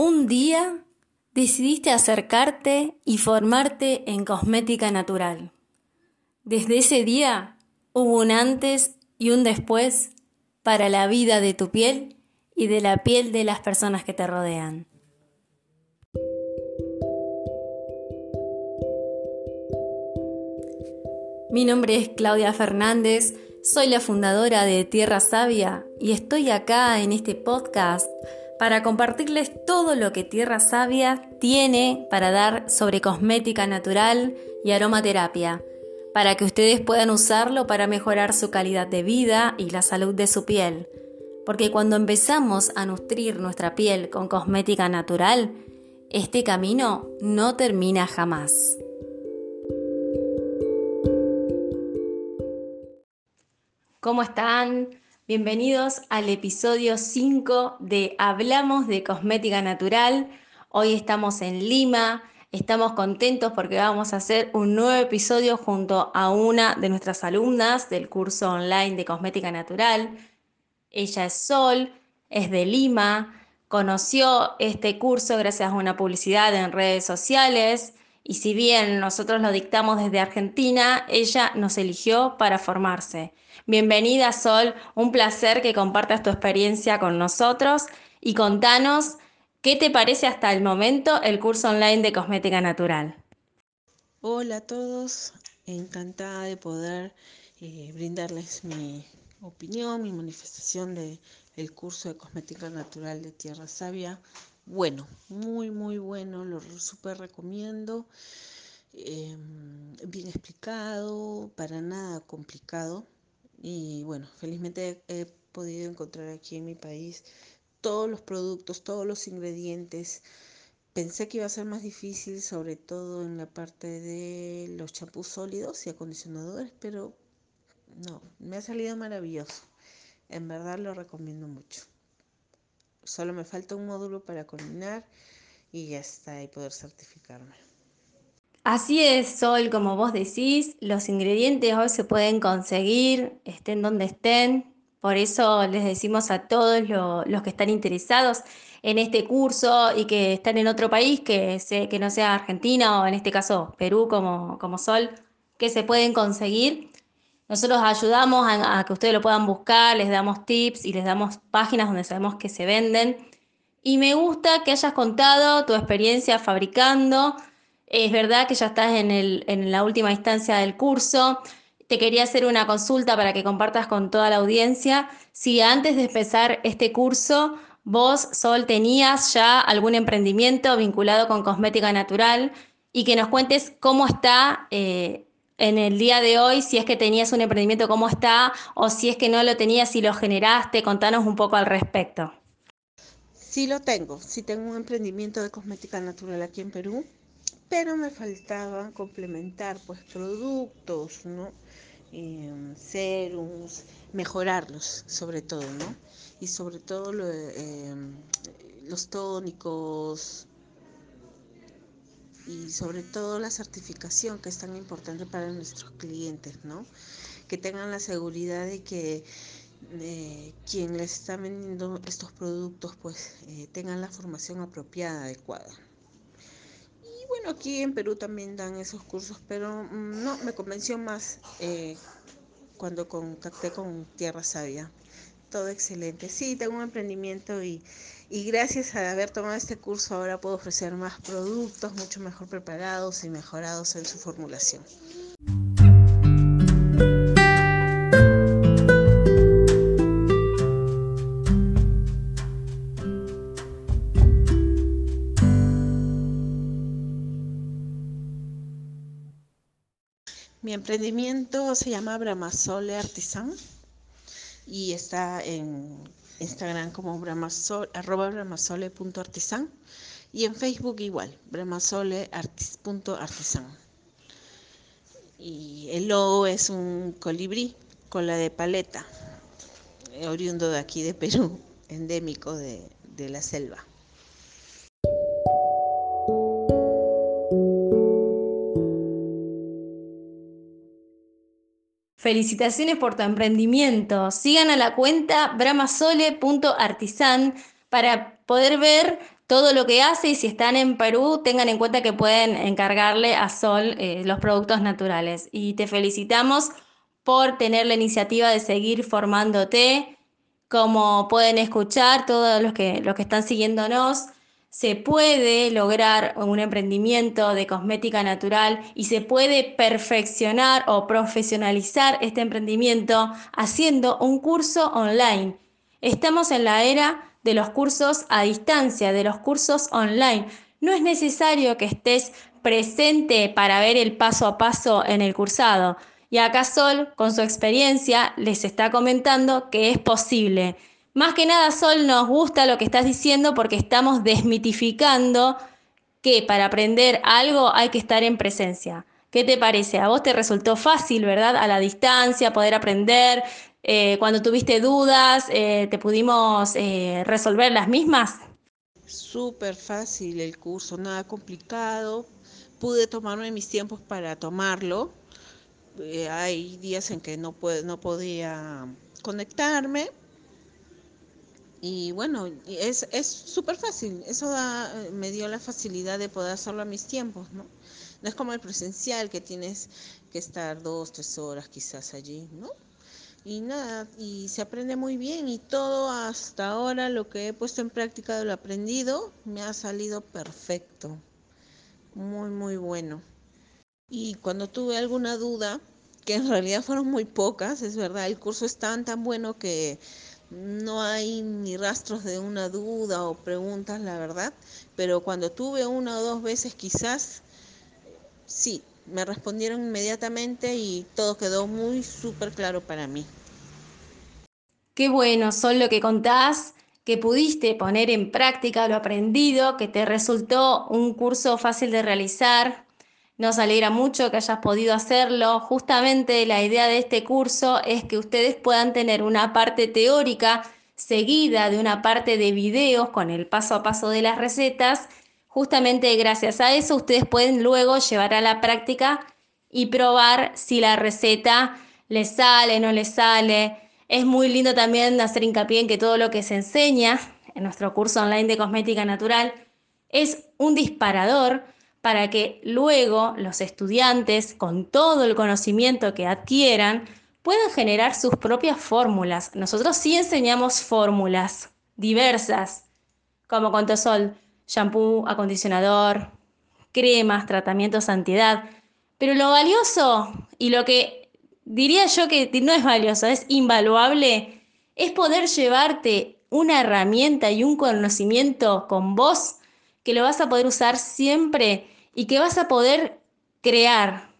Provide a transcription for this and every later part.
Un día decidiste acercarte y formarte en cosmética natural. Desde ese día hubo un antes y un después para la vida de tu piel y de la piel de las personas que te rodean. Mi nombre es Claudia Fernández, soy la fundadora de Tierra Sabia y estoy acá en este podcast para compartirles todo lo que Tierra Sabia tiene para dar sobre cosmética natural y aromaterapia, para que ustedes puedan usarlo para mejorar su calidad de vida y la salud de su piel. Porque cuando empezamos a nutrir nuestra piel con cosmética natural, este camino no termina jamás. ¿Cómo están? Bienvenidos al episodio 5 de Hablamos de Cosmética Natural. Hoy estamos en Lima, estamos contentos porque vamos a hacer un nuevo episodio junto a una de nuestras alumnas del curso online de Cosmética Natural. Ella es Sol, es de Lima, conoció este curso gracias a una publicidad en redes sociales y si bien nosotros lo dictamos desde Argentina, ella nos eligió para formarse. Bienvenida Sol, un placer que compartas tu experiencia con nosotros y contanos qué te parece hasta el momento el curso online de cosmética natural. Hola a todos, encantada de poder eh, brindarles mi opinión, mi manifestación del curso de cosmética natural de Tierra Sabia. Bueno, muy muy bueno, lo súper recomiendo. Em, bien explicado, para nada complicado. Y bueno, felizmente he podido encontrar aquí en mi país todos los productos, todos los ingredientes. Pensé que iba a ser más difícil, sobre todo en la parte de los champús sólidos y acondicionadores, pero no, me ha salido maravilloso. En verdad lo recomiendo mucho. Solo me falta un módulo para combinar y ya está, y poder certificarme. Así es, Sol, como vos decís, los ingredientes hoy se pueden conseguir, estén donde estén. Por eso les decimos a todos los que están interesados en este curso y que están en otro país, que, que no sea Argentina o en este caso Perú como, como Sol, que se pueden conseguir. Nosotros ayudamos a, que ustedes lo puedan buscar, les damos tips y les damos páginas donde sabemos que se venden. Y me gusta que hayas contado tu experiencia fabricando es verdad que ya estás en la última instancia del curso. Te quería hacer una consulta para que compartas con toda la audiencia. Si antes de empezar este curso, vos, Sol, tenías ya algún emprendimiento vinculado con cosmética natural y que nos cuentes cómo está eh, en el día de hoy, si es que tenías un emprendimiento, cómo está, o si es que no lo tenías, si lo generaste, contanos un poco al respecto. Sí lo tengo, sí tengo un emprendimiento de cosmética natural aquí en Perú pero me faltaba complementar pues productos, ¿no? Eh, serums, mejorarlos sobre todo, ¿no? Y sobre todo eh, los tónicos y sobre todo la certificación que es tan importante para nuestros clientes, ¿no? Que tengan la seguridad de que eh, quien les está vendiendo estos productos pues tengan la formación apropiada, adecuada bueno, aquí en Perú también dan esos cursos, pero mm, no, me convenció más eh, cuando contacté con Tierra Sabia. Todo excelente. Sí, tengo un emprendimiento y, gracias a haber tomado este curso ahora puedo ofrecer más productos mucho mejor preparados y mejorados en su formulación. Mi emprendimiento se llama Bramasole Artisan y está en Instagram como bramasole, arroba bramasole.artisan y en Facebook igual, bramasoleartisan. Y el logo es un colibrí con la de paleta, oriundo de aquí de Perú, endémico de, de la selva. Felicitaciones por tu emprendimiento. Sigan a la cuenta bramasole.artisan para poder ver todo lo que hace y si están en Perú, tengan en cuenta que pueden encargarle a Sol eh, los productos naturales. Y te felicitamos por tener la iniciativa de seguir formándote. Como pueden escuchar todos los que, los que están siguiéndonos, se puede lograr un emprendimiento de cosmética natural y se puede perfeccionar o profesionalizar este emprendimiento haciendo un curso online. Estamos en la era de los cursos a distancia, de los cursos online. No es necesario que estés presente para ver el paso a paso en el cursado. Y acá Sol, con su experiencia, les está comentando que es posible. Más que nada, Sol, nos gusta lo que estás diciendo porque estamos desmitificando que para aprender algo hay que estar en presencia. ¿Qué te parece? A vos te resultó fácil, ¿verdad? A la distancia, poder aprender, eh, cuando tuviste dudas, eh, ¿te pudimos eh, resolver las mismas? Súper fácil el curso, nada complicado. Pude tomarme mis tiempos para tomarlo. hay días en que no, no podía conectarme. Y bueno, es súper fácil. Eso me dio la facilidad de poder hacerlo a mis tiempos, ¿no? No es como el presencial que tienes que estar dos, tres horas quizás allí, ¿no? y nada, y se aprende muy bien y todo hasta ahora lo que he puesto en práctica de lo aprendido me ha salido perfecto, muy muy bueno. Y cuando tuve alguna duda, que en realidad fueron muy pocas, es verdad, el curso es tan tan bueno que no hay ni rastros de una duda o preguntas, la verdad, pero cuando tuve una o dos veces quizás, sí, me respondieron inmediatamente y todo quedó muy súper claro para mí. Qué bueno, son lo que contás, que pudiste poner en práctica lo aprendido, que te resultó un curso fácil de realizar. Nos alegra mucho que hayas podido hacerlo. Justamente la idea de este curso es que ustedes puedan tener una parte teórica seguida de una parte de videos con el paso a paso de las recetas. Justamente gracias a eso ustedes pueden luego llevar a la práctica y probar si la receta les sale, no les sale es muy lindo también hacer hincapié en que todo lo que se enseña en nuestro curso online de cosmética natural es un disparador para que luego los estudiantes, con todo el conocimiento que adquieran, puedan generar sus propias fórmulas. Nosotros sí enseñamos fórmulas diversas, como Contosol, shampoo, acondicionador, cremas, tratamientos antiedad. Pero lo valioso y lo que diría yo que no es valioso, es invaluable, es poder llevarte una herramienta y un conocimiento con vos que lo vas a poder usar siempre y que vas a poder crear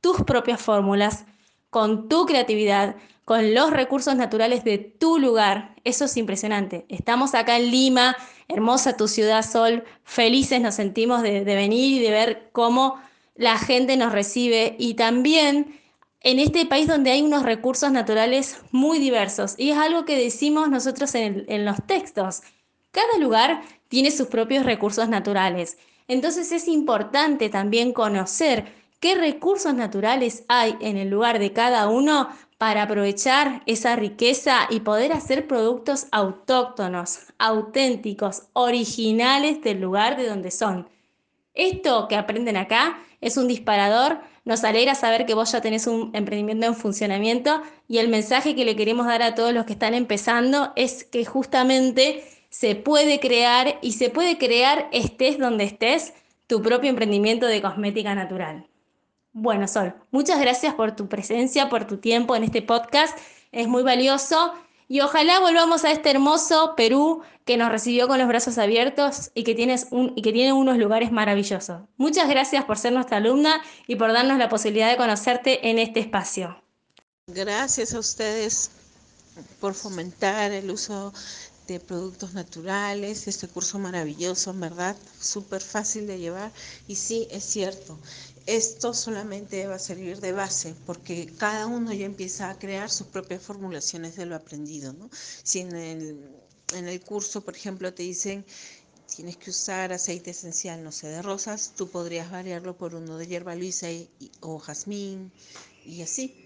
tus propias fórmulas con tu creatividad, con los recursos naturales de tu lugar. Eso es impresionante. Estamos acá en Lima, hermosa tu ciudad Sol, felices nos sentimos de, venir y de ver cómo la gente nos recibe y también en este país donde hay unos recursos naturales muy diversos. Y es algo que decimos nosotros en, los textos. Cada lugar tiene sus propios recursos naturales. Entonces es importante también conocer qué recursos naturales hay en el lugar de cada uno para aprovechar esa riqueza y poder hacer productos autóctonos, auténticos, originales del lugar de donde son. Esto que aprenden acá es un disparador nos alegra saber que vos ya tenés un emprendimiento en funcionamiento y el mensaje que le queremos dar a todos los que están empezando es que justamente se puede crear y se puede crear estés donde estés tu propio emprendimiento de cosmética natural. Bueno, Sol, muchas gracias por tu presencia, por tu tiempo en este podcast. Es muy valioso y ojalá volvamos a este hermoso Perú que nos recibió con los brazos abiertos y que, tienes un, y que tiene unos lugares maravillosos. Muchas gracias por ser nuestra alumna y por darnos la posibilidad de conocerte en este espacio. Gracias a ustedes por fomentar el uso de productos naturales, este curso maravilloso, en verdad, súper fácil de llevar. Y sí, es cierto, esto solamente va a servir de base porque cada uno ya empieza a crear sus propias formulaciones de lo aprendido. ¿no? Si en el, en el curso, por ejemplo, te dicen tienes que usar aceite esencial, no sé, de rosas, tú podrías variarlo por uno de hierba luisa o jazmín y así.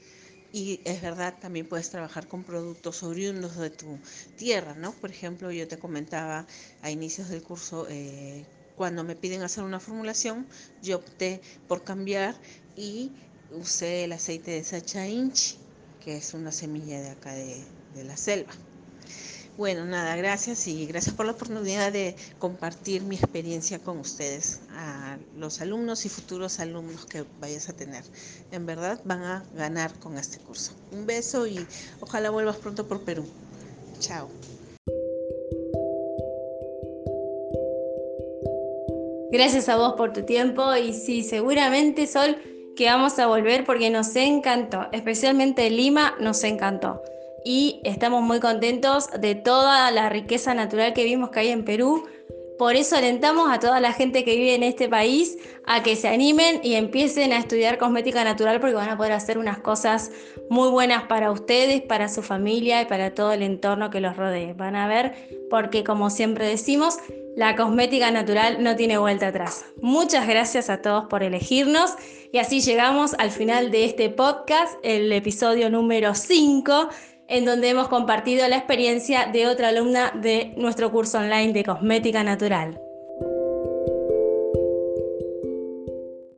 Y es verdad, también puedes trabajar con productos oriundos de tu tierra, ¿no? Por ejemplo, yo te comentaba a inicios del curso, eh, cuando me piden hacer una formulación, yo opté por cambiar y usé el aceite de Sacha Inchi, que es una semilla de acá de, de la selva. Bueno, nada, gracias y gracias por la oportunidad de compartir mi experiencia con ustedes, a los alumnos y futuros alumnos que vayas a tener. En verdad van a ganar con este curso. Un beso y ojalá vuelvas pronto por Perú. Chao. Gracias a vos por tu tiempo y sí, seguramente Sol que vamos a volver porque nos encantó, especialmente Lima nos encantó y estamos muy contentos de toda la riqueza natural que vimos que hay en Perú. Por eso alentamos a toda la gente que vive en este país a que se animen y empiecen a estudiar cosmética natural porque van a poder hacer unas cosas muy buenas para ustedes, para su familia y para todo el entorno que los rodee. Van a ver porque como siempre decimos, la cosmética natural no tiene vuelta atrás. Muchas gracias a todos por elegirnos y así llegamos al final de este podcast, el episodio número 5 en donde hemos compartido la experiencia de otra alumna de nuestro curso online de cosmética natural.